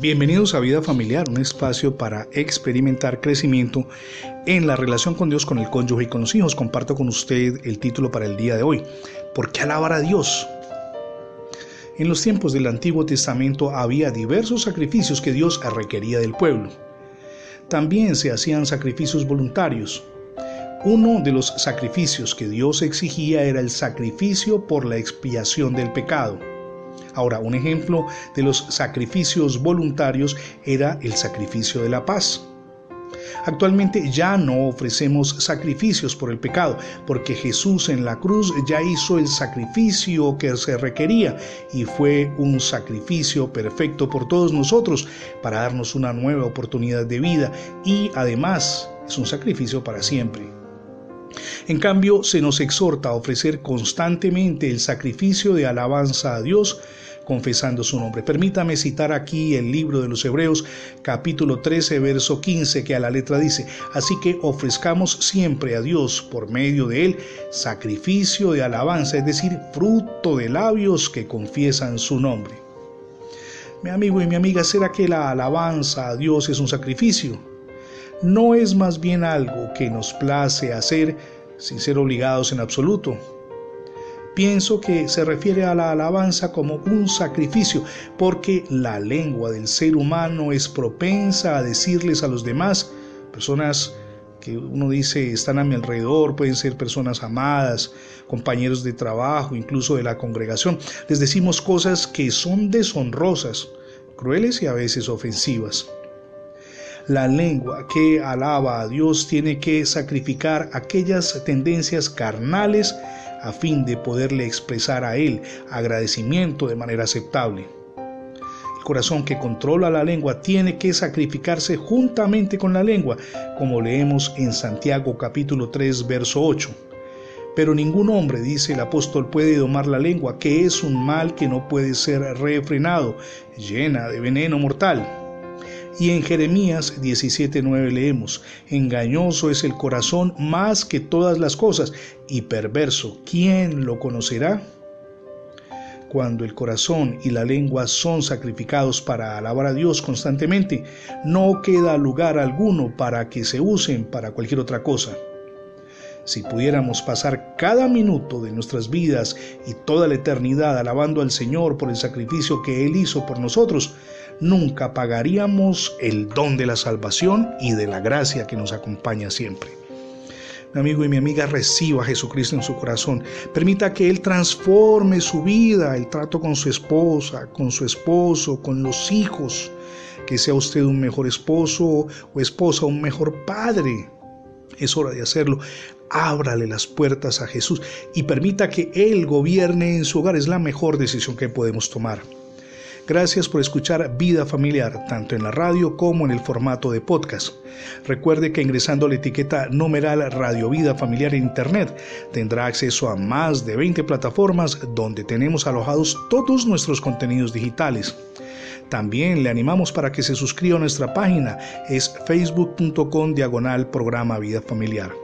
Bienvenidos a Vida Familiar, un espacio para experimentar crecimiento en la relación con Dios, con el cónyuge y con los hijos. Comparto con usted el título para el día de hoy. ¿Por qué alabar a Dios? En los tiempos del Antiguo Testamento había diversos sacrificios que Dios requería del pueblo. También se hacían sacrificios voluntarios. Uno de los sacrificios que Dios exigía era el sacrificio por la expiación del pecado. Ahora, un ejemplo de los sacrificios voluntarios era el sacrificio de la paz. Actualmente ya no ofrecemos sacrificios por el pecado, porque Jesús en la cruz ya hizo el sacrificio que se requería y fue un sacrificio perfecto por todos nosotros para darnos una nueva oportunidad de vida y además es un sacrificio para siempre. En cambio, se nos exhorta a ofrecer constantemente el sacrificio de alabanza a Dios, confesando su nombre. Permítame citar aquí el libro de los Hebreos, capítulo 13, verso 15, que a la letra dice, así que ofrezcamos siempre a Dios por medio de él sacrificio de alabanza, es decir, fruto de labios que confiesan su nombre. Mi amigo y mi amiga, ¿será que la alabanza a Dios es un sacrificio? ¿No es más bien algo que nos place hacer sin ser obligados en absoluto? Pienso que se refiere a la alabanza como un sacrificio, porque la lengua del ser humano es propensa a decirles a los demás, personas que uno dice están a mi alrededor, pueden ser personas amadas, compañeros de trabajo, incluso de la congregación, les decimos cosas que son deshonrosas, crueles y a veces ofensivas. La lengua que alaba a Dios tiene que sacrificar aquellas tendencias carnales a fin de poderle expresar a Él agradecimiento de manera aceptable. El corazón que controla la lengua tiene que sacrificarse juntamente con la lengua, como leemos en Santiago capítulo 3 verso 8. Pero ningún hombre, dice el apóstol, puede domar la lengua, que es un mal que no puede ser refrenado, llena de veneno mortal. Y en Jeremías 17:9 leemos, engañoso es el corazón más que todas las cosas y perverso, ¿quién lo conocerá? Cuando el corazón y la lengua son sacrificados para alabar a Dios constantemente, no queda lugar alguno para que se usen para cualquier otra cosa. Si pudiéramos pasar cada minuto de nuestras vidas y toda la eternidad alabando al Señor por el sacrificio que Él hizo por nosotros, nunca pagaríamos el don de la salvación y de la gracia que nos acompaña siempre. Mi amigo y mi amiga reciba a Jesucristo en su corazón. Permita que Él transforme su vida, el trato con su esposa, con su esposo, con los hijos. Que sea usted un mejor esposo o esposa, un mejor padre. Es hora de hacerlo. Ábrale las puertas a Jesús y permita que Él gobierne en su hogar. Es la mejor decisión que podemos tomar. Gracias por escuchar Vida Familiar, tanto en la radio como en el formato de podcast. Recuerde que ingresando la etiqueta numeral Radio Vida Familiar en Internet tendrá acceso a más de 20 plataformas donde tenemos alojados todos nuestros contenidos digitales. También le animamos para que se suscriba a nuestra página, es facebook.com diagonal programa Vida Familiar.